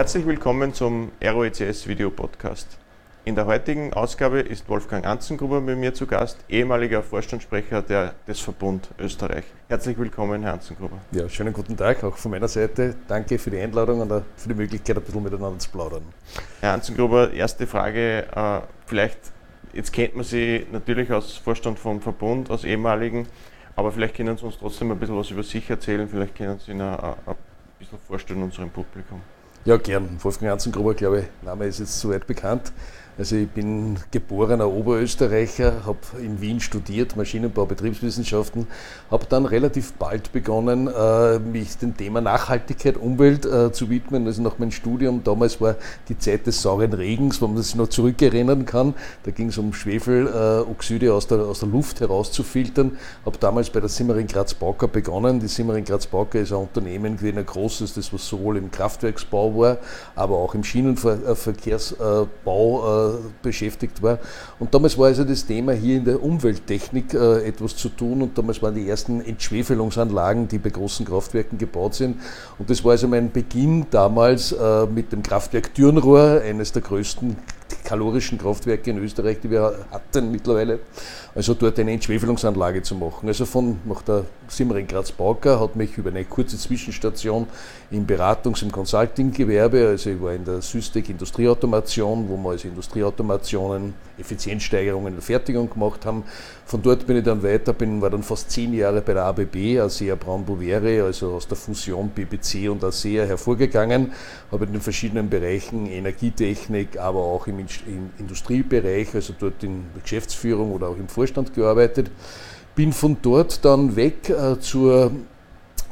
Herzlich willkommen zum ROECS Video Podcast. In der heutigen Ausgabe ist Wolfgang Anzengruber bei mir zu Gast, ehemaliger Vorstandssprecher der, des Verbund Österreich. Herzlich willkommen, Herr Anzengruber. Ja, schönen guten Tag auch von meiner Seite. Danke für die Einladung und für die Möglichkeit, ein bisschen miteinander zu plaudern. Herr Anzengruber, erste Frage, äh, vielleicht, jetzt kennt man Sie natürlich als Vorstand vom Verbund, als ehemaligen, aber vielleicht können Sie uns trotzdem ein bisschen was über sich erzählen, vielleicht können Sie ihn ein, ein bisschen vorstellen unserem Publikum. Ja, gern. Wolfgang Anzengruber, glaube ich, Name ist jetzt soweit bekannt. Also ich bin geborener Oberösterreicher, habe in Wien studiert, Maschinenbau, Betriebswissenschaften, habe dann relativ bald begonnen, äh, mich dem Thema Nachhaltigkeit, Umwelt äh, zu widmen. Also nach meinem Studium, damals war die Zeit des sauren Regens, wo man sich noch zurückerinnern kann. Da ging es um Schwefeloxide aus der, aus der Luft herauszufiltern. Habe damals bei der Simmering Graz Bauker begonnen. Die Simmering Graz Bauker ist ein Unternehmen gewesen, ein großes, das was sowohl im Kraftwerksbau war, aber auch im Schienenverkehrsbau beschäftigt war. Und damals war also das Thema hier in der Umwelttechnik äh, etwas zu tun und damals waren die ersten Entschwefelungsanlagen, die bei großen Kraftwerken gebaut sind. Und das war also mein Beginn damals äh, mit dem Kraftwerk Dürnrohr, eines der größten kalorischen Kraftwerke in Österreich, die wir hatten mittlerweile. Also dort eine Entschwefelungsanlage zu machen. Also von nach der Simmering Graz Bauker hat mich über eine kurze Zwischenstation im Beratungs- und Consulting-Gewerbe, also ich war in der Systec Industrieautomation, wo wir also Industrieautomationen, Effizienzsteigerungen in der Fertigung gemacht haben. Von dort bin ich dann weiter, bin, war dann fast zehn Jahre bei der ABB, ASEA Braun Bovere, also aus der Fusion BBC und ASEA hervorgegangen, habe in den verschiedenen Bereichen Energietechnik, aber auch im im Industriebereich, also dort in der Geschäftsführung oder auch im Vorstand gearbeitet. Bin von dort dann weg äh, zur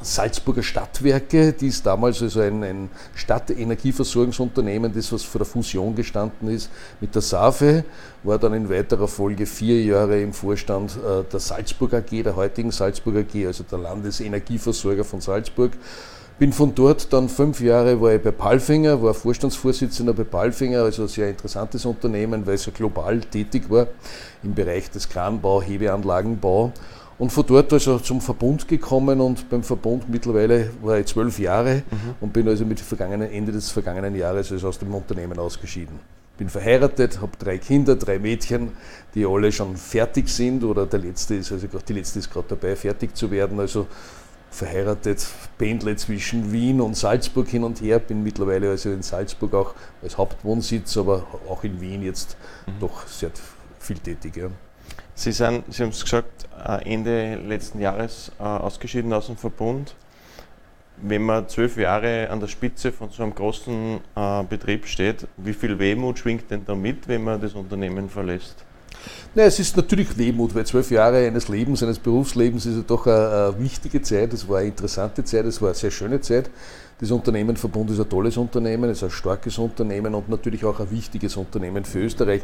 Salzburger Stadtwerke, die ist damals also ein, ein Stadtenergieversorgungsunternehmen, das was vor der Fusion gestanden ist mit der SAFE, war dann in weiterer Folge vier Jahre im Vorstand äh, der Salzburg AG, der heutigen Salzburg AG, also der Landesenergieversorger von Salzburg bin von dort dann fünf Jahre war ich bei Palfinger, war Vorstandsvorsitzender bei Palfinger, also ein sehr interessantes Unternehmen, weil es ja global tätig war im Bereich des Kranbau, Hebeanlagenbau. Und von dort also zum Verbund gekommen und beim Verbund mittlerweile war ich zwölf Jahre mhm. und bin also mit vergangenen, Ende des vergangenen Jahres also aus dem Unternehmen ausgeschieden. Bin verheiratet, habe drei Kinder, drei Mädchen, die alle schon fertig sind oder der letzte ist, also die letzte ist gerade dabei, fertig zu werden. Also verheiratet, pendle zwischen Wien und Salzburg hin und her, bin mittlerweile also in Salzburg auch als Hauptwohnsitz, aber auch in Wien jetzt mhm. doch sehr viel tätig. Ja. Sie, sind, Sie haben es gesagt, äh, Ende letzten Jahres äh, ausgeschieden aus dem Verbund. Wenn man zwölf Jahre an der Spitze von so einem großen äh, Betrieb steht, wie viel Wehmut schwingt denn da mit, wenn man das Unternehmen verlässt? Na, es ist natürlich Wehmut, weil zwölf Jahre eines Lebens, eines Berufslebens ist ja doch eine, eine wichtige Zeit. Es war eine interessante Zeit, es war eine sehr schöne Zeit. Das Unternehmenverbund ist ein tolles Unternehmen, ist ein starkes Unternehmen und natürlich auch ein wichtiges Unternehmen für Österreich.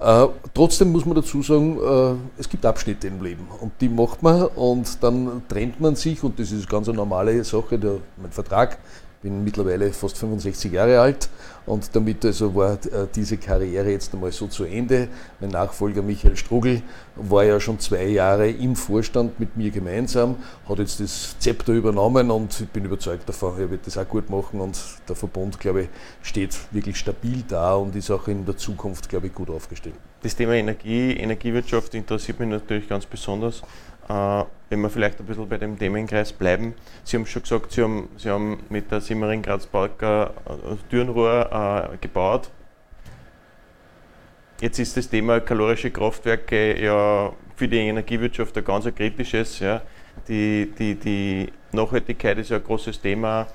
Äh, trotzdem muss man dazu sagen, äh, es gibt Abschnitte im Leben und die macht man und dann trennt man sich und das ist ganz eine normale Sache. Der, mein Vertrag bin mittlerweile fast 65 Jahre alt und damit also war äh, diese Karriere jetzt einmal so zu Ende. Mein Nachfolger Michael Strugel war ja schon zwei Jahre im Vorstand mit mir gemeinsam, hat jetzt das Zepter übernommen und ich bin überzeugt davon, er wird das auch gut machen und der Verbund, glaube ich, steht wirklich stabil da und ist auch in der Zukunft, glaube ich, gut aufgestellt. Das Thema Energie, Energiewirtschaft interessiert mich natürlich ganz besonders. Äh, wenn wir vielleicht ein bisschen bei dem Themenkreis bleiben. Sie haben schon gesagt, Sie haben, Sie haben mit der Simmering Graz Balker äh, Türenrohr äh, gebaut. Jetzt ist das Thema kalorische Kraftwerke ja für die Energiewirtschaft ein ganz kritisches. Ja. Die, die, die Nachhaltigkeit ist ja ein großes Thema.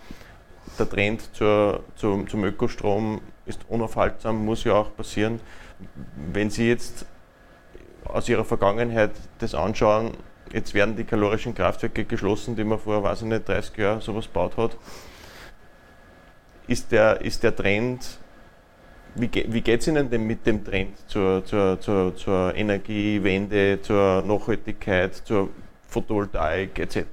Der Trend zur, zum, zum Ökostrom ist unaufhaltsam, muss ja auch passieren. Wenn Sie jetzt aus Ihrer Vergangenheit das anschauen, Jetzt werden die kalorischen Kraftwerke geschlossen, die man vor, weiß ich nicht, 30 Jahren sowas gebaut hat. Ist der, ist der Trend, wie, wie geht es Ihnen denn mit dem Trend zur, zur, zur, zur Energiewende, zur Nachhaltigkeit, zur Photovoltaik etc.?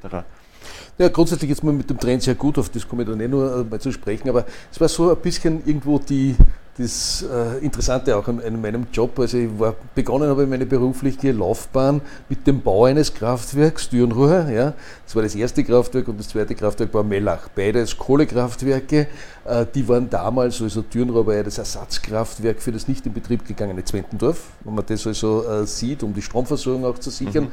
Ja, grundsätzlich ist man mit dem Trend sehr gut, auf das komme ich dann eh nur mal zu sprechen, aber es war so ein bisschen irgendwo die das äh, Interessante auch an, meinem Job, also ich war, begonnen habe ich meine berufliche Laufbahn mit dem Bau eines Kraftwerks, Dürnruhr, ja. Das war das erste Kraftwerk und das zweite Kraftwerk war Mellach. Beides Kohlekraftwerke, äh, die waren damals, also Dürnruhr war ja das Ersatzkraftwerk für das nicht in Betrieb gegangene Zwentendorf, wenn man das also äh, sieht, um die Stromversorgung auch zu sichern. Mhm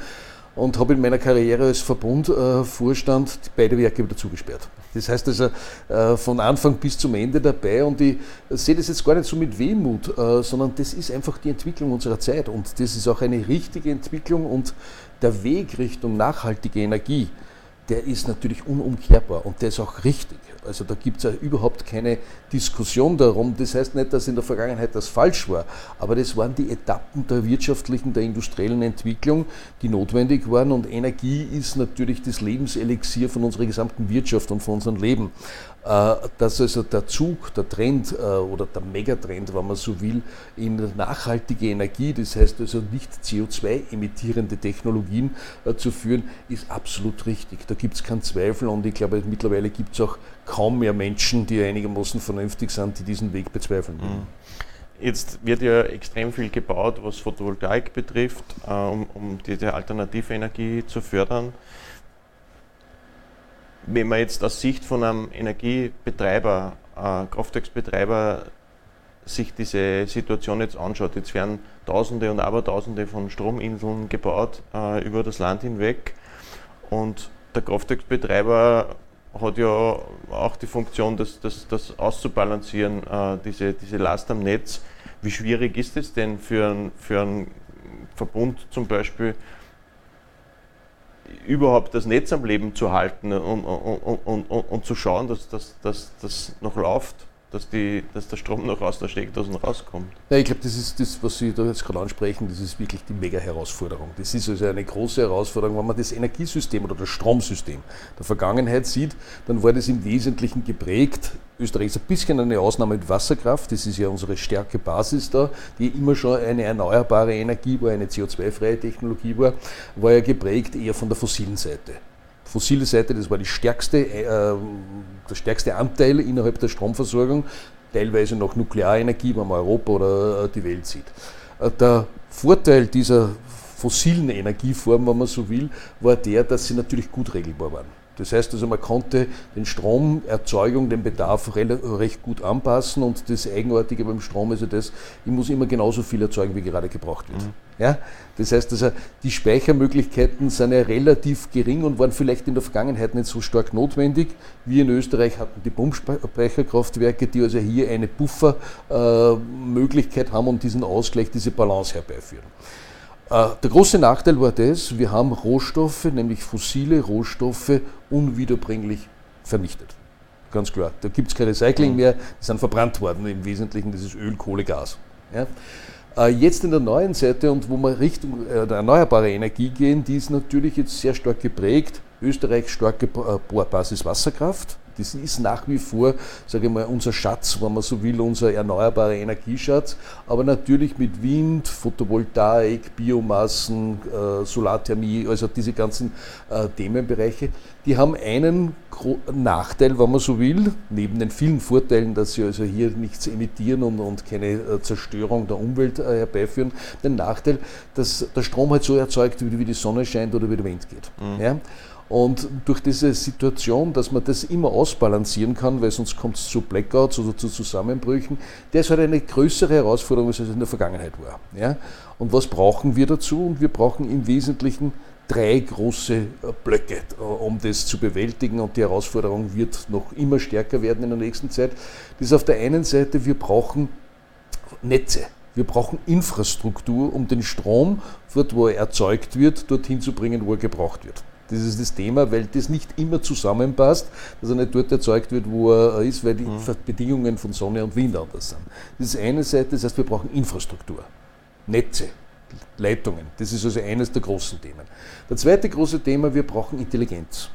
und habe in meiner Karriere als Verbundvorstand äh, beide Werke wieder zugesperrt. Das heißt also äh, von Anfang bis zum Ende dabei und ich sehe das jetzt gar nicht so mit Wehmut, äh, sondern das ist einfach die Entwicklung unserer Zeit und das ist auch eine richtige Entwicklung und der Weg Richtung nachhaltige Energie, der ist natürlich unumkehrbar und der ist auch richtig. Also da gibt es ja überhaupt keine Diskussion darum. Das heißt nicht, dass in der Vergangenheit das falsch war, aber das waren die Etappen der wirtschaftlichen, der industriellen Entwicklung, die notwendig waren. Und Energie ist natürlich das Lebenselixier von unserer gesamten Wirtschaft und von unserem Leben. Äh, dass also der Zug, der Trend äh, oder der Megatrend, wenn man so will, in nachhaltige Energie, das heißt also nicht CO2-emittierende Technologien äh, zu führen, ist absolut richtig. Da gibt es keinen Zweifel und ich glaube, mittlerweile gibt es auch kaum mehr Menschen, die einigermaßen vernünftig sind, die diesen Weg bezweifeln. Mhm. Jetzt wird ja extrem viel gebaut, was Photovoltaik betrifft, um, um diese alternative Energie zu fördern wenn man jetzt aus Sicht von einem Energiebetreiber, äh, Kraftwerksbetreiber, sich diese Situation jetzt anschaut, jetzt werden Tausende und Abertausende von Strominseln gebaut äh, über das Land hinweg und der Kraftwerksbetreiber hat ja auch die Funktion, das, das, das auszubalancieren, äh, diese, diese Last am Netz. Wie schwierig ist es denn für, ein, für einen Verbund zum Beispiel, überhaupt das Netz am Leben zu halten und, und, und, und zu schauen, dass das noch läuft, dass, die, dass der Strom noch aus der Steckdose rauskommt. Ja, ich glaube, das ist das, was Sie da jetzt gerade ansprechen, das ist wirklich die Mega-Herausforderung. Das ist also eine große Herausforderung. Wenn man das Energiesystem oder das Stromsystem der Vergangenheit sieht, dann war das im Wesentlichen geprägt Österreich ist ein bisschen eine Ausnahme mit Wasserkraft, das ist ja unsere stärke Basis da, die immer schon eine erneuerbare Energie war, eine CO2-freie Technologie war, war ja geprägt eher von der fossilen Seite. Fossile Seite, das war die stärkste, äh, der stärkste Anteil innerhalb der Stromversorgung, teilweise noch Nuklearenergie, wenn man Europa oder äh, die Welt sieht. Äh, der Vorteil dieser fossilen Energieform, wenn man so will, war der, dass sie natürlich gut regelbar waren. Das heißt also, man konnte den Stromerzeugung, den Bedarf recht gut anpassen und das Eigenartige beim Strom ist ja das, ich muss immer genauso viel erzeugen, wie gerade gebraucht wird. Mhm. Ja? Das heißt also, die Speichermöglichkeiten sind ja relativ gering und waren vielleicht in der Vergangenheit nicht so stark notwendig. Wir in Österreich hatten die Pumpspeicherkraftwerke, die also hier eine Buffermöglichkeit haben und diesen Ausgleich, diese Balance herbeiführen. Äh, der große Nachteil war das, wir haben Rohstoffe, nämlich fossile Rohstoffe, unwiederbringlich vernichtet. Ganz klar. Da gibt es kein Recycling mehr, die sind verbrannt worden, im Wesentlichen das ist Öl, Kohle, Gas. Ja? Äh, jetzt in der neuen Seite und wo wir Richtung äh, der erneuerbaren Energie gehen, die ist natürlich jetzt sehr stark geprägt. Österreich starke Basis Wasserkraft, das ist nach wie vor, sage ich mal, unser Schatz, wenn man so will, unser erneuerbarer Energieschatz. Aber natürlich mit Wind, Photovoltaik, Biomassen, äh, Solarthermie, also diese ganzen äh, Themenbereiche, die haben einen Nachteil, wenn man so will, neben den vielen Vorteilen, dass sie also hier nichts emittieren und, und keine äh, Zerstörung der Umwelt herbeiführen, den Nachteil, dass der Strom halt so erzeugt wird, wie die Sonne scheint oder wie der Wind geht. Mhm. Ja? Und durch diese Situation, dass man das immer ausbalancieren kann, weil sonst kommt es zu Blackouts oder zu Zusammenbrüchen, der ist halt eine größere Herausforderung, als es in der Vergangenheit war. Ja? Und was brauchen wir dazu? Und wir brauchen im Wesentlichen drei große äh, Blöcke, äh, um das zu bewältigen. Und die Herausforderung wird noch immer stärker werden in der nächsten Zeit. Das ist auf der einen Seite, wir brauchen Netze. Wir brauchen Infrastruktur, um den Strom, dort wo er erzeugt wird, dorthin zu bringen, wo er gebraucht wird. Das ist das Thema, weil das nicht immer zusammenpasst, dass er nicht dort erzeugt wird, wo er ist, weil die mhm. Bedingungen von Sonne und Wind anders sind. Das ist eine Seite, das heißt, wir brauchen Infrastruktur, Netze, Leitungen. Das ist also eines der großen Themen. Das zweite große Thema, wir brauchen Intelligenz,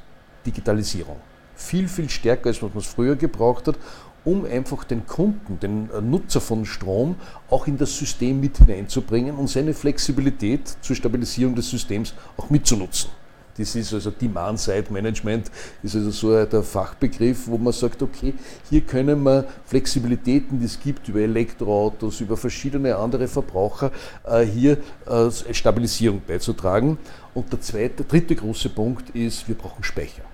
Digitalisierung. Viel, viel stärker, als was man es früher gebraucht hat, um einfach den Kunden, den Nutzer von Strom auch in das System mit hineinzubringen und seine Flexibilität zur Stabilisierung des Systems auch mitzunutzen. Das ist also Demand-Side-Management, ist also so der Fachbegriff, wo man sagt, okay, hier können wir Flexibilitäten, die es gibt über Elektroautos, über verschiedene andere Verbraucher, äh, hier Stabilisierung beizutragen. Und der zweite, dritte große Punkt ist, wir brauchen Speicher.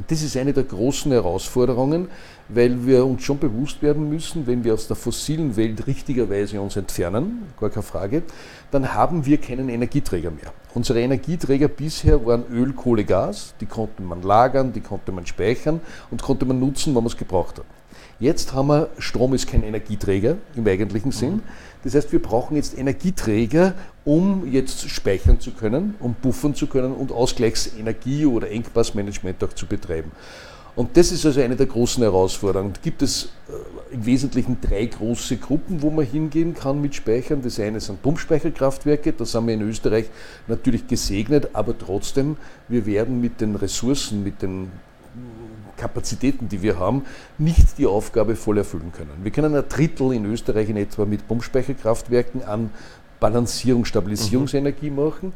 Und das ist eine der großen Herausforderungen, weil wir uns schon bewusst werden müssen, wenn wir aus der fossilen Welt richtigerweise uns entfernen, gar keine Frage, dann haben wir keinen Energieträger mehr. Unsere Energieträger bisher waren Öl, Kohle, Gas, die konnte man lagern, die konnte man speichern und konnte man nutzen, wenn man es gebraucht hat. Jetzt haben wir, Strom ist kein Energieträger im eigentlichen Sinn. Mhm. Das heißt, wir brauchen jetzt Energieträger, um jetzt speichern zu können, um buffern zu können und Ausgleichsenergie oder Engpassmanagement auch zu betreiben. Und das ist also eine der großen Herausforderungen. Gibt es äh, im Wesentlichen drei große Gruppen, wo man hingehen kann mit Speichern. Das eine sind Pumpspeicherkraftwerke, da sind wir in Österreich natürlich gesegnet, aber trotzdem, wir werden mit den Ressourcen, mit den Kapazitäten, die wir haben, nicht die Aufgabe voll erfüllen können. Wir können ein Drittel in Österreich in etwa mit Pumpspeicherkraftwerken an Balancierung, Stabilisierungsenergie mhm. machen.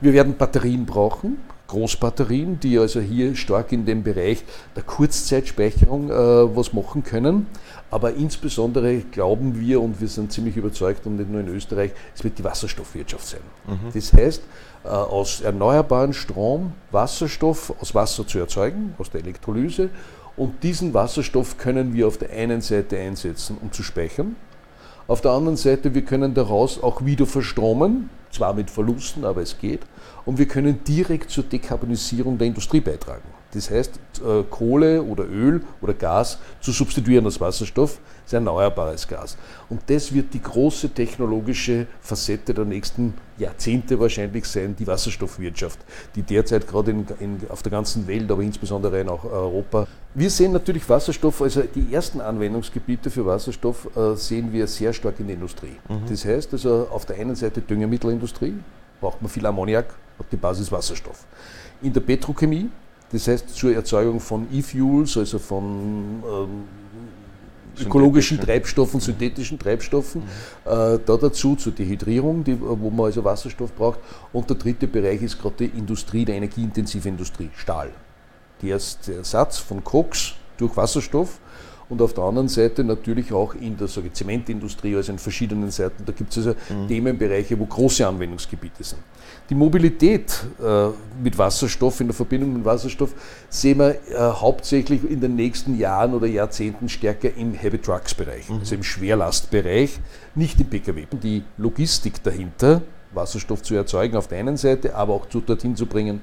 Wir werden Batterien brauchen, Großbatterien, die also hier stark in dem Bereich der Kurzzeitspeicherung äh, was machen können. Aber insbesondere glauben wir und wir sind ziemlich überzeugt und nicht nur in Österreich, es wird die Wasserstoffwirtschaft sein. Mhm. Das heißt, aus erneuerbaren Strom Wasserstoff aus Wasser zu erzeugen, aus der Elektrolyse. Und diesen Wasserstoff können wir auf der einen Seite einsetzen, um zu speichern. Auf der anderen Seite, wir können daraus auch wieder verstromen, zwar mit Verlusten, aber es geht. Und wir können direkt zur Dekarbonisierung der Industrie beitragen. Das heißt, äh, Kohle oder Öl oder Gas zu substituieren als Wasserstoff ist ein erneuerbares Gas. Und das wird die große technologische Facette der nächsten Jahrzehnte wahrscheinlich sein, die Wasserstoffwirtschaft, die derzeit gerade in, in, auf der ganzen Welt, aber insbesondere in auch Europa. Wir sehen natürlich Wasserstoff, also die ersten Anwendungsgebiete für Wasserstoff äh, sehen wir sehr stark in der Industrie. Mhm. Das heißt also auf der einen Seite Düngemittelindustrie, braucht man viel Ammoniak, hat die Basis Wasserstoff. In der Petrochemie, das heißt zur Erzeugung von E-Fuels, also von ähm, ökologischen Treibstoffen, synthetischen Treibstoffen, mhm. äh, da dazu zur Dehydrierung, die, wo man also Wasserstoff braucht. Und der dritte Bereich ist gerade die Industrie, die energieintensive Industrie, Stahl. Der Ersatz von Koks durch Wasserstoff und auf der anderen Seite natürlich auch in der sage, Zementindustrie, also in verschiedenen Seiten. Da gibt es also mhm. Themenbereiche, wo große Anwendungsgebiete sind. Die Mobilität äh, mit Wasserstoff, in der Verbindung mit Wasserstoff, sehen wir äh, hauptsächlich in den nächsten Jahren oder Jahrzehnten stärker im Heavy Trucks Bereich, mhm. also im Schwerlastbereich, nicht im Pkw. Die Logistik dahinter, Wasserstoff zu erzeugen auf der einen Seite, aber auch dorthin zu bringen,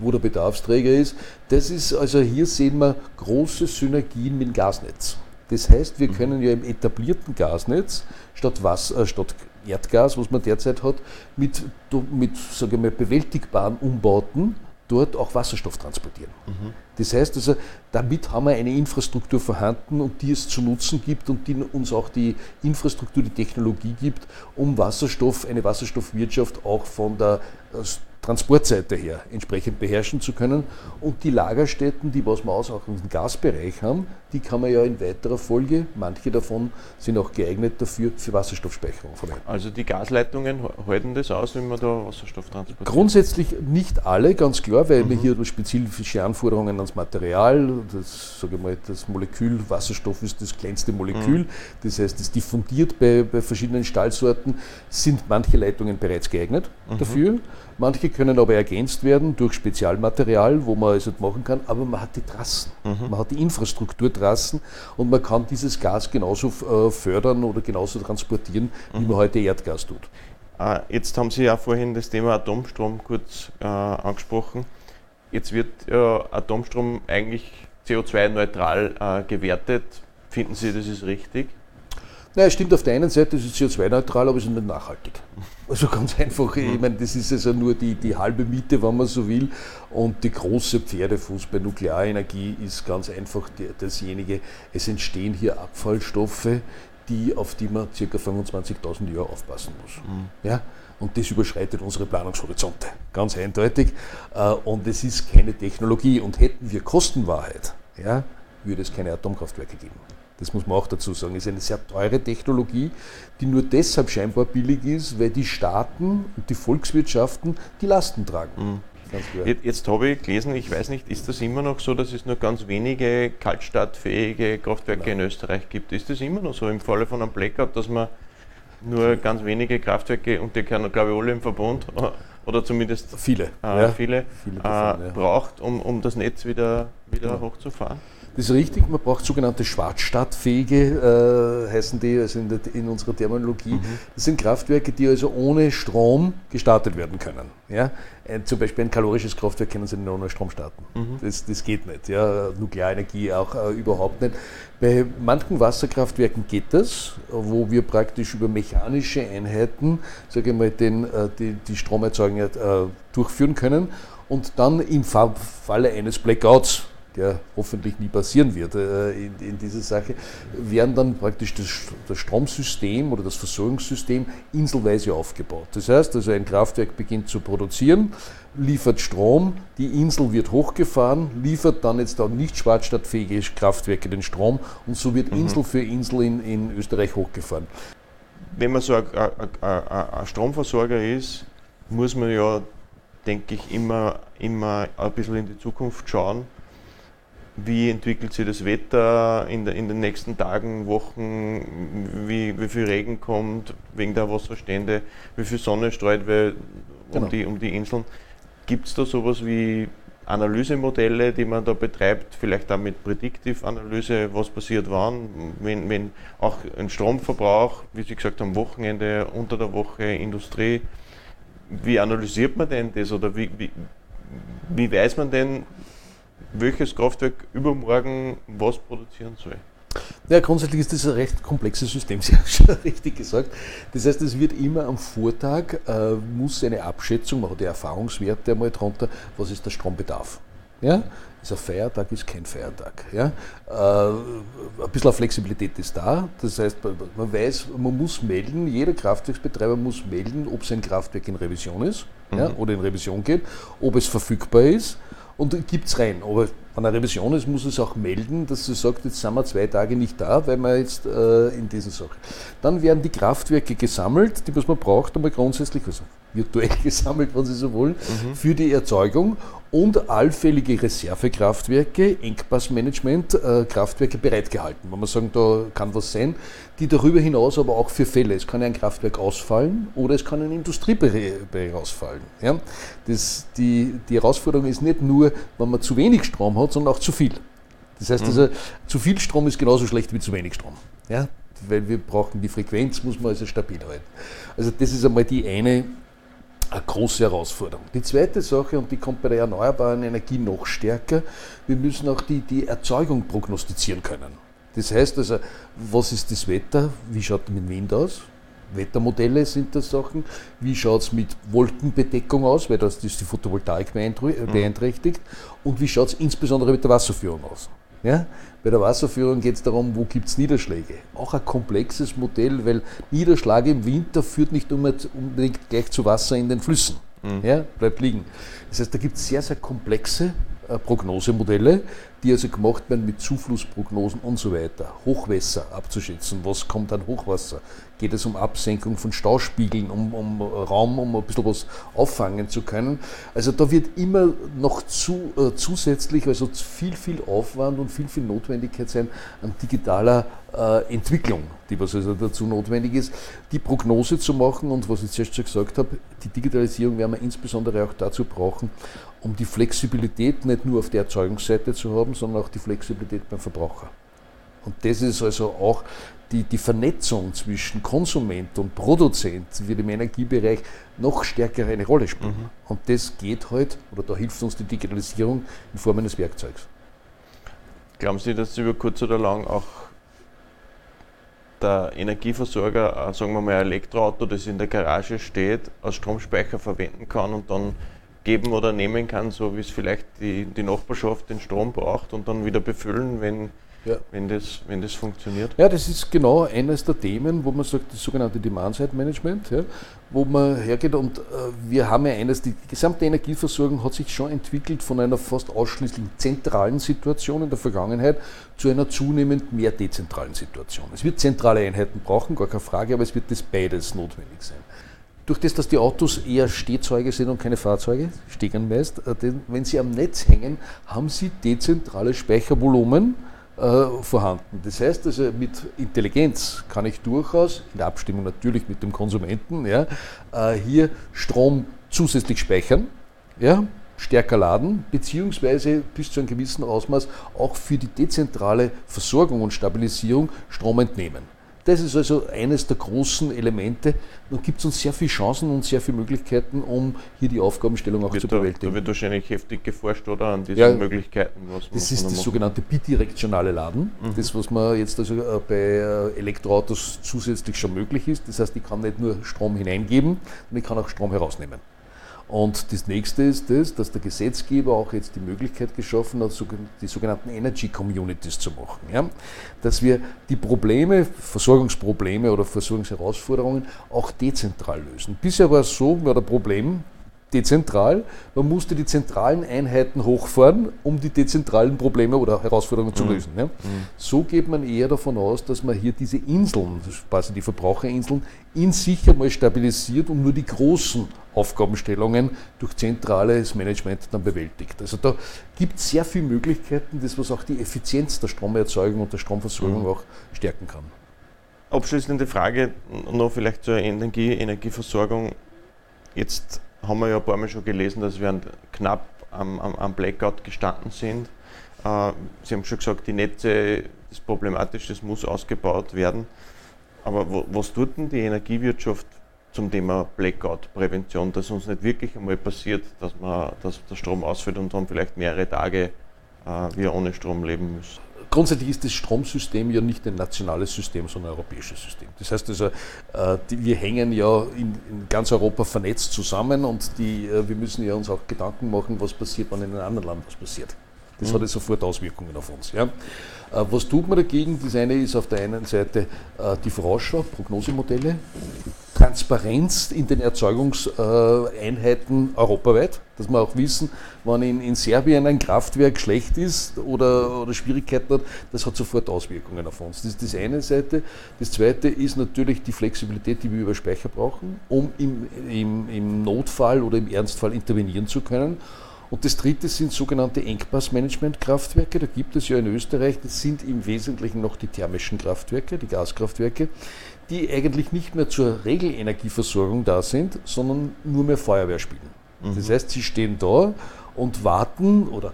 wo der Bedarfsträger ist. Das ist, also hier sehen wir große Synergien mit dem Gasnetz. Das heißt, wir mhm. können ja im etablierten Gasnetz statt, Wasser, äh, statt Erdgas, was man derzeit hat, mit, mit sage ich mal, bewältigbaren Umbauten dort auch Wasserstoff transportieren. Mhm. Das heißt also, damit haben wir eine Infrastruktur vorhanden und die es zu nutzen gibt und die uns auch die Infrastruktur, die Technologie gibt, um Wasserstoff, eine Wasserstoffwirtschaft auch von der äh, Transportseite her entsprechend beherrschen zu können. Und die Lagerstätten, die was wir auch im Gasbereich haben, die kann man ja in weiterer Folge, manche davon sind auch geeignet dafür, für Wasserstoffspeicherung verwenden. Also die Gasleitungen halten das aus, wenn man da Wasserstoff transportiert? Grundsätzlich nicht alle, ganz klar, weil mhm. wir hier spezifische Anforderungen ans Material, das, sage mal, das Molekül Wasserstoff ist das kleinste Molekül, mhm. das heißt, es diffundiert bei, bei verschiedenen Stahlsorten, sind manche Leitungen bereits geeignet mhm. dafür. Manche können aber ergänzt werden durch Spezialmaterial, wo man es also machen kann, aber man hat die Trassen, mhm. man hat die Infrastrukturtrassen und man kann dieses Gas genauso äh, fördern oder genauso transportieren, wie mhm. man heute Erdgas tut. Ah, jetzt haben Sie ja vorhin das Thema Atomstrom kurz äh, angesprochen. Jetzt wird äh, Atomstrom eigentlich CO2-neutral äh, gewertet. Finden Sie, das ist richtig? Naja, es stimmt auf der einen Seite, es ist CO2-neutral, aber es ist nicht nachhaltig. Also ganz einfach, ich meine, das ist also nur die, die halbe Miete, wenn man so will. Und die große Pferdefuß bei Nuklearenergie ist ganz einfach dasjenige, es entstehen hier Abfallstoffe, die, auf die man ca. 25.000 Jahre aufpassen muss. Mhm. Ja? Und das überschreitet unsere Planungshorizonte, ganz eindeutig. Äh, und es ist keine Technologie. Und hätten wir Kostenwahrheit, ja, würde es keine Atomkraftwerke geben. Das muss man auch dazu sagen. Es ist eine sehr teure Technologie, die nur deshalb scheinbar billig ist, weil die Staaten und die Volkswirtschaften die Lasten tragen. Mhm. Jetzt, jetzt habe ich gelesen, ich weiß nicht, ist das immer noch so, dass es nur ganz wenige kaltstartfähige Kraftwerke Nein. in Österreich gibt? Ist das immer noch so im Falle von einem Blackout, dass man nur ganz wenige Kraftwerke, und die kennen glaube ich alle im Verbund, oder zumindest viele, äh, ja. viele, viele davon, äh, ja. braucht, um, um das Netz wieder, wieder genau. hochzufahren? Das ist richtig, man braucht sogenannte Schwarzstadtfähige, äh, heißen die also in, der, in unserer Terminologie. Mhm. Das sind Kraftwerke, die also ohne Strom gestartet werden können. Ja? Ein, zum Beispiel ein kalorisches Kraftwerk können Sie nicht ohne Strom starten. Mhm. Das, das geht nicht. Ja? Nuklearenergie auch äh, überhaupt nicht. Bei manchen Wasserkraftwerken geht das, wo wir praktisch über mechanische Einheiten, sage ich mal, den, äh, die, die Stromerzeugung äh, durchführen können und dann im Falle eines Blackouts der hoffentlich nie passieren wird äh, in, in dieser Sache, werden dann praktisch das, das, Stromsystem oder das Versorgungssystem inselweise aufgebaut. Das heißt also, ein Kraftwerk beginnt zu produzieren, liefert Strom, die Insel wird hochgefahren, liefert dann jetzt auch nicht schwarzstadtfähige Kraftwerke den Strom und so wird mhm. Insel für Insel in, in Österreich hochgefahren. Wenn man so ein, ein, ein Stromversorger ist, muss man ja, denke ich, immer, immer ein bisschen in die Zukunft schauen wie entwickelt sich das Wetter in, der, in den nächsten Tagen, Wochen, wie, wie viel Regen kommt? Wegen der Wasserstände, wie viel Sonne streut um, genau. die, um die Inseln. Gibt es da sowas wie Analysemodelle, die man da betreibt, vielleicht auch mit Prädiktivanalyse, was passiert wann, wenn, wenn auch ein Stromverbrauch, wie Sie gesagt haben, Wochenende, unter der Woche, Industrie, wie analysiert man denn das? Oder wie, wie, wie weiß man denn, welches Kraftwerk übermorgen was produzieren soll. Ja, grundsätzlich ist das ein recht komplexes System, Sie haben schon richtig gesagt. Das heißt, es wird immer am Vortag, äh, muss eine Abschätzung, man hat die Erfahrungswerte einmal drunter, was ist der Strombedarf. Ja? Ist ein Feiertag, ist kein Feiertag. Ja? Äh, ein bisschen Flexibilität ist da. Das heißt, man weiß, man muss melden, jeder Kraftwerksbetreiber muss melden, ob sein Kraftwerk in Revision ist mhm. ja, oder in Revision geht, ob es verfügbar ist und gibt es rein. Aber wenn eine Revision ist, muss es auch melden, dass sie sagt, jetzt sind wir zwei Tage nicht da, weil wir jetzt äh, in dieser Sache. Dann werden die Kraftwerke gesammelt, die was man braucht, aber grundsätzlich, also virtuell gesammelt, wenn Sie so wollen, mhm. für die Erzeugung und allfällige Reservekraftwerke, Engpassmanagement, äh, Kraftwerke bereitgehalten. Wenn man sagen, da kann was sein, die darüber hinaus aber auch für Fälle. Es kann ein Kraftwerk ausfallen oder es kann ein Industriebereich ausfallen. Ja? Das, die, die Herausforderung ist nicht nur, wenn man zu wenig Strom hat, sondern auch zu viel. Das heißt mhm. also, zu viel Strom ist genauso schlecht wie zu wenig Strom. Ja? Weil wir brauchen die Frequenz, muss man also stabil halten. Also das ist einmal die eine eine große Herausforderung. Die zweite Sache, und die kommt bei der erneuerbaren Energie noch stärker, wir müssen auch die, die Erzeugung prognostizieren können. Das heißt also, was ist das Wetter? Wie schaut es mit Wind aus? Wettermodelle sind das Sachen. Wie schaut es mit Wolkenbedeckung aus, weil das, das die Photovoltaik mhm. beeinträchtigt. Und wie schaut es insbesondere mit der Wasserführung aus? Ja? Bei der Wasserführung geht es darum, wo gibt es Niederschläge. Auch ein komplexes Modell, weil Niederschlag im Winter führt nicht unbedingt gleich zu Wasser in den Flüssen. Mhm. Ja, bleibt liegen. Das heißt, da gibt es sehr, sehr komplexe äh, Prognosemodelle, die also gemacht werden mit Zuflussprognosen und so weiter. Hochwässer abzuschätzen, was kommt an Hochwasser? Geht es um Absenkung von Stauspiegeln, um, um Raum, um ein bisschen was auffangen zu können? Also da wird immer noch zu, äh, zusätzlich, also viel, viel Aufwand und viel, viel Notwendigkeit sein an digitaler äh, Entwicklung, die was also dazu notwendig ist, die Prognose zu machen und was ich zuerst schon gesagt habe, die Digitalisierung werden wir insbesondere auch dazu brauchen, um die Flexibilität nicht nur auf der Erzeugungsseite zu haben, sondern auch die Flexibilität beim Verbraucher. Und das ist also auch die, die Vernetzung zwischen Konsument und Produzent wird im Energiebereich noch stärker eine Rolle spielen. Mhm. Und das geht halt, oder da hilft uns die Digitalisierung in Form eines Werkzeugs. Glauben Sie, dass über kurz oder lang auch der Energieversorger, äh, sagen wir mal ein Elektroauto, das in der Garage steht, als Stromspeicher verwenden kann und dann geben oder nehmen kann, so wie es vielleicht die, die Nachbarschaft den Strom braucht und dann wieder befüllen, wenn, ja. wenn, das, wenn das funktioniert? Ja, das ist genau eines der Themen, wo man sagt, das sogenannte Demand-Side-Management, ja, wo man hergeht und äh, wir haben ja eines, die gesamte Energieversorgung hat sich schon entwickelt von einer fast ausschließlich zentralen Situation in der Vergangenheit zu einer zunehmend mehr dezentralen Situation. Es wird zentrale Einheiten brauchen, gar keine Frage, aber es wird das beides notwendig sein durch das, dass die Autos eher Stehzeuge sind und keine Fahrzeuge, stehen meist, äh, wenn sie am Netz hängen, haben sie dezentrales Speichervolumen äh, vorhanden. Das heißt also, mit Intelligenz kann ich durchaus, in Abstimmung natürlich mit dem Konsumenten, ja, äh, hier Strom zusätzlich speichern, ja, stärker laden, beziehungsweise bis zu einem gewissen Ausmaß auch für die dezentrale Versorgung und Stabilisierung Strom entnehmen. Das ist also eines der großen Elemente. Da gibt es uns sehr viele Chancen und sehr viele Möglichkeiten, um hier die Aufgabenstellung auch zu bewältigen. Da wird wahrscheinlich heftig geforscht oder an diesen ja, Möglichkeiten. das ist das machen. sogenannte bidirektionale Laden. Mhm. Das, was man jetzt also äh, bei äh, Elektroautos zusätzlich schon möglich ist. Das heißt, ich kann nicht nur Strom hineingeben, sondern ich kann auch Strom herausnehmen. Und das nächste ist das, dass der Gesetzgeber auch jetzt die Möglichkeit geschaffen hat, die sogenannten Energy Communities zu machen. Ja? Dass wir die Probleme, Versorgungsprobleme oder Versorgungsherausforderungen auch dezentral lösen. Bisher war es so, war das Problem, dezentral. Man musste die zentralen Einheiten hochfahren, um die dezentralen Probleme oder Herausforderungen zu mhm. lösen. Ja? Mhm. So geht man eher davon aus, dass man hier diese Inseln, quasi die Verbraucherinseln, in sich einmal stabilisiert und nur die großen Aufgabenstellungen durch zentrales Management dann bewältigt. Also da gibt es sehr viele Möglichkeiten, das was auch die Effizienz der Stromerzeugung und der Stromversorgung mhm. auch stärken kann. Abschließende Frage noch vielleicht zur Energie, Energieversorgung. Jetzt haben wir ja ein paar Mal schon gelesen, dass wir knapp am, am, am Blackout gestanden sind. Äh, Sie haben schon gesagt, die Netze ist problematisch, das muss ausgebaut werden. Aber wo, was tut denn die Energiewirtschaft zum Thema Blackout-Prävention, dass uns nicht wirklich einmal passiert, dass, man, dass der Strom ausfällt und dann vielleicht mehrere Tage äh, wir ohne Strom leben müssen? Grundsätzlich ist das Stromsystem ja nicht ein nationales System, sondern ein europäisches System. Das heißt also, äh, wir hängen ja in, ganz Europa vernetzt zusammen und die, äh, wir müssen ja uns auch Gedanken machen, was passiert, wenn in einem anderen Land was passiert. Das mhm. hat ja sofort Auswirkungen auf uns. Ja. Äh, was tut man dagegen? Das eine ist auf der einen Seite die Vorausschau, Prognosemodelle, Transparenz in den Erzeugungseinheiten europaweit, dass wir auch wissen, wenn in, in Serbien ein Kraftwerk schlecht ist oder, oder Schwierigkeiten hat, das hat sofort Auswirkungen auf uns. Das ist die eine Seite. Das zweite ist natürlich die Flexibilität, die wir über Speicher brauchen, um im, im, im Notfall oder im Ernstfall intervenieren zu können. Und das dritte sind sogenannte Engpassmanagement-Kraftwerke. Da gibt es ja in Österreich, das sind im Wesentlichen noch die thermischen Kraftwerke, die Gaskraftwerke, die eigentlich nicht mehr zur Regelenergieversorgung da sind, sondern nur mehr Feuerwehr spielen. Mhm. Das heißt, sie stehen da und warten oder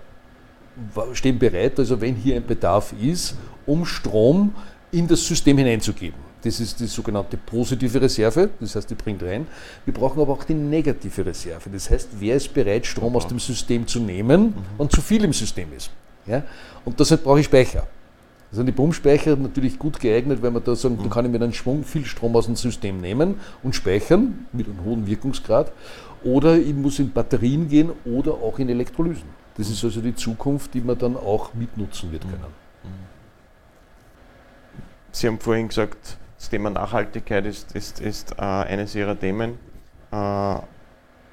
stehen bereit, also wenn hier ein Bedarf ist, um Strom in das System hineinzugeben. Das ist die sogenannte positive Reserve, das heißt, die bringt rein. Wir brauchen aber auch die negative Reserve. Das heißt, wer ist bereit, Strom aus dem System zu nehmen, mhm. wenn zu viel im System ist. Ja? Und deshalb brauche ich Speicher. Also die Pumpspeicher natürlich gut geeignet, weil man da sagen, mhm. da kann ich mit einem Schwung viel Strom aus dem System nehmen und speichern mit einem hohen Wirkungsgrad. Oder ich muss in Batterien gehen oder auch in Elektrolysen. Das ist also die Zukunft, die man dann auch mitnutzen wird können. Mhm. Sie haben vorhin gesagt, das Thema Nachhaltigkeit ist, ist, ist äh, eines Ihrer Themen. Äh,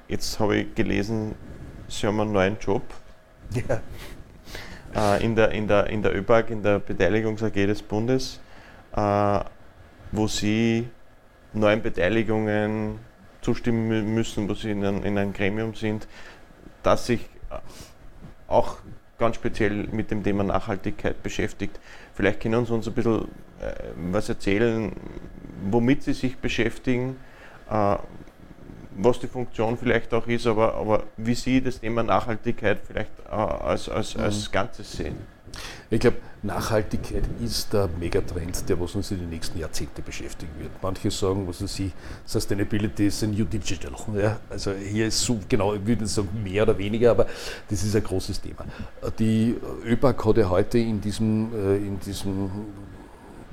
jetzt habe ich gelesen, Sie haben einen neuen Job. Ja. Äh, in, der, in, der, in der ÖBAG, in der Beteiligungs-AG des Bundes, äh, wo Sie neuen Beteiligungen zustimmen müssen, wo Sie in, ein, in einem Gremium sind, das sich äh, auch ganz speziell mit dem Thema Nachhaltigkeit beschäftigt. Vielleicht können Sie uns ein bisschen äh, was erzählen, womit Sie sich beschäftigen, äh, was die Funktion vielleicht auch ist, aber, aber wie Sie das Thema Nachhaltigkeit vielleicht äh, als, als, als mhm. Ganzes sehen. Ich glaube, Nachhaltigkeit ist der Megatrend, der was uns in den nächsten Jahrzehnten beschäftigen wird. Manche sagen, was sie, Sustainability ist ein New Digital. Ja, also hier ist so genau, ich würde sagen mehr oder weniger, aber das ist ein großes Thema. Die ÖBAG hat ja heute in diesem, in diesem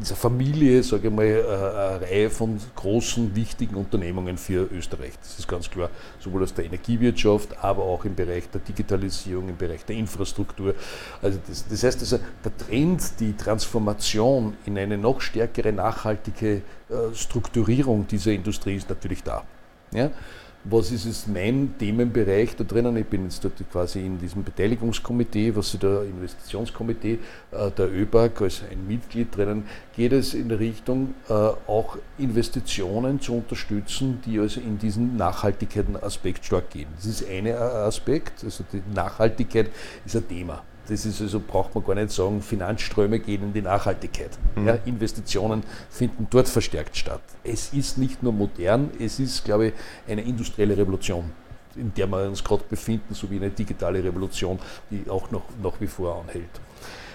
dieser Familie, sage ich mal, äh, eine Reihe von großen, wichtigen Unternehmungen für Österreich. Das ist ganz klar, sowohl aus der Energiewirtschaft, aber auch im Bereich der Digitalisierung, im Bereich der Infrastruktur. Also das, das heißt also, der Trend, die Transformation in eine noch stärkere nachhaltige äh, Strukturierung dieser Industrie ist natürlich da. Ja? Was ist es mein Themenbereich da drinnen? Ich bin jetzt dort quasi in diesem Beteiligungskomitee, was der Investitionskomitee äh, der ÖBAG als ein Mitglied drinnen, geht es in Richtung, äh, auch Investitionen zu unterstützen, die also in diesen Nachhaltigkeitsaspekt stark gehen. Das ist ein Aspekt, also die Nachhaltigkeit ist ein Thema. Das ist also, braucht man gar nicht sagen, Finanzströme gehen in die Nachhaltigkeit. Mhm. Ja, Investitionen finden dort verstärkt statt. Es ist nicht nur modern, es ist, glaube ich, eine industrielle Revolution, in der wir uns gerade befinden, sowie eine digitale Revolution, die auch noch nach wie vor anhält.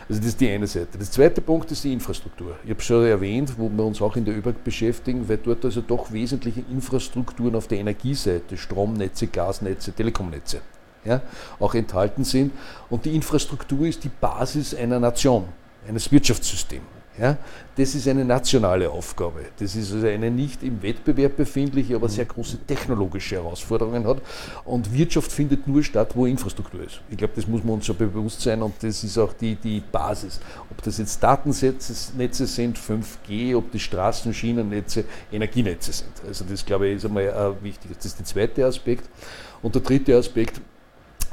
Also das ist die eine Seite. Der zweite Punkt ist die Infrastruktur. Ich habe es schon erwähnt, wo wir uns auch in der ÖBAG beschäftigen, weil dort also doch wesentliche Infrastrukturen auf der Energieseite, Stromnetze, Gasnetze, Telekomnetze ja, auch enthalten sind. Und die Infrastruktur ist die Basis einer Nation, eines Wirtschaftssystems. Ja, das ist eine nationale Aufgabe. Das ist also eine nicht im Wettbewerb befindliche, aber sehr große technologische Herausforderungen hat. Und Wirtschaft findet nur statt, wo Infrastruktur ist. Ich glaube, das muss man uns so bewusst sein und das ist auch die, die Basis. Ob das jetzt Datennetze sind, 5G, ob die Straßen, Schienennetze, Energienetze sind. Also das, glaube ich, ist einmal ein wichtiges. Das ist der zweite Aspekt. Und der dritte Aspekt,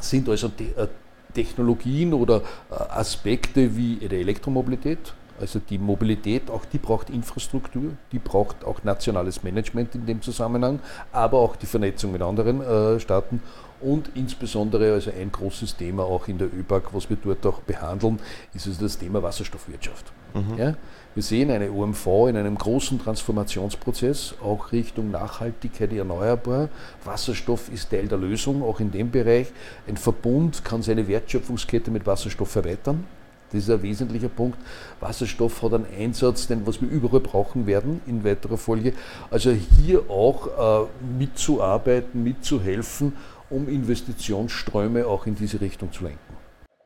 sind also äh, Technologien oder äh, Aspekte wie die Elektromobilität. Also die Mobilität, auch die braucht Infrastruktur, die braucht auch nationales Management in dem Zusammenhang, aber auch die Vernetzung mit anderen äh, Staaten und insbesondere also ein großes Thema auch in der ÖBAG, was wir dort auch behandeln, ist also das Thema Wasserstoffwirtschaft. Mhm. Ja? Wir sehen eine OMV in einem großen Transformationsprozess, auch Richtung Nachhaltigkeit erneuerbar. Wasserstoff ist Teil der Lösung, auch in dem Bereich. Ein Verbund kann seine Wertschöpfungskette mit Wasserstoff erweitern. Das ist ein wesentlicher Punkt. Wasserstoff hat einen Einsatz, den was wir überall brauchen werden in weiterer Folge. Also hier auch äh, mitzuarbeiten, mitzuhelfen, um Investitionsströme auch in diese Richtung zu lenken.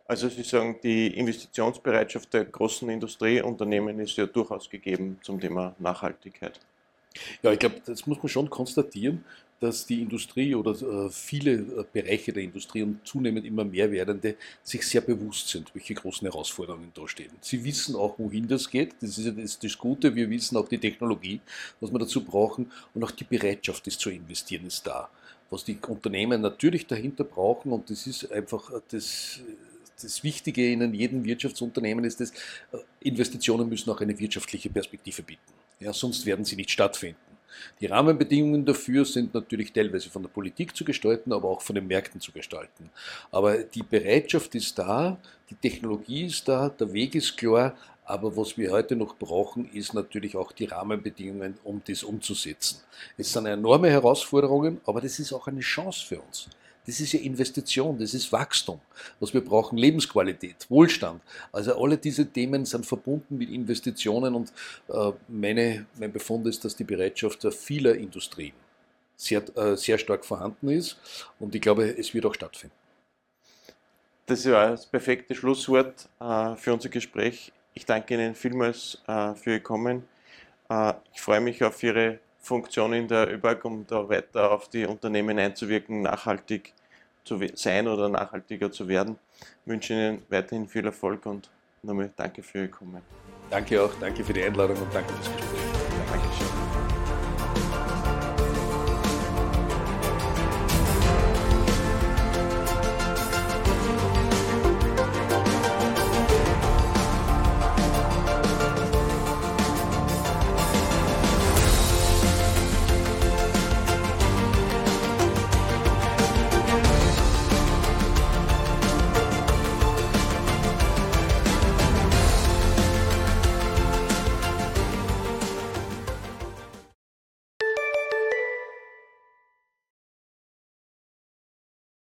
Also Sie sagen, die Investitionsbereitschaft der großen Industrieunternehmen ist ja durchaus gegeben zum Thema Nachhaltigkeit. Ja, ich glaube, das muss man schon konstatieren, dass die Industrie oder äh, viele äh, Bereiche der Industrie und zunehmend immer mehr werdende sich sehr bewusst sind, welche großen Herausforderungen da stehen. Sie wissen auch, wohin das geht. Das ist ja das, das Gute. Wir wissen auch die Technologie, was wir dazu brauchen und auch die Bereitschaft, das zu investieren, ist da. Was die Unternehmen natürlich dahinter brauchen und das ist einfach äh, das das Wichtige in jedem Wirtschaftsunternehmen ist, dass Investitionen müssen auch eine wirtschaftliche Perspektive bieten. Ja, sonst werden sie nicht stattfinden. Die Rahmenbedingungen dafür sind natürlich teilweise von der Politik zu gestalten, aber auch von den Märkten zu gestalten. Aber die Bereitschaft ist da, die Technologie ist da, der Weg ist klar, aber was wir heute noch brauchen, ist natürlich auch die Rahmenbedingungen, um das umzusetzen. Es sind enorme Herausforderungen, aber das ist auch eine Chance für uns. Das ist ja Investition, das ist Wachstum. Was wir brauchen, Lebensqualität, Wohlstand. Also alle diese Themen sind verbunden mit Investitionen und äh, meine, mein Befund ist, dass die Bereitschaft vieler Industrien sehr, äh, sehr stark vorhanden ist und ich glaube, es wird auch stattfinden. Das war das perfekte Schlusswort äh, für unser Gespräch. Ich danke Ihnen vielmals für Ihr Kommen. Ich freue mich auf Ihre Funktion in der ÖBAG, um da weiter auf die Unternehmen einzuwirken, nachhaltig zu sein oder nachhaltiger zu werden. Ich wünsche Ihnen weiterhin viel Erfolg und nochmal danke für Ihr Kommen. Danke auch, danke für die Einladung und danke fürs Gespräch. Dankeschön.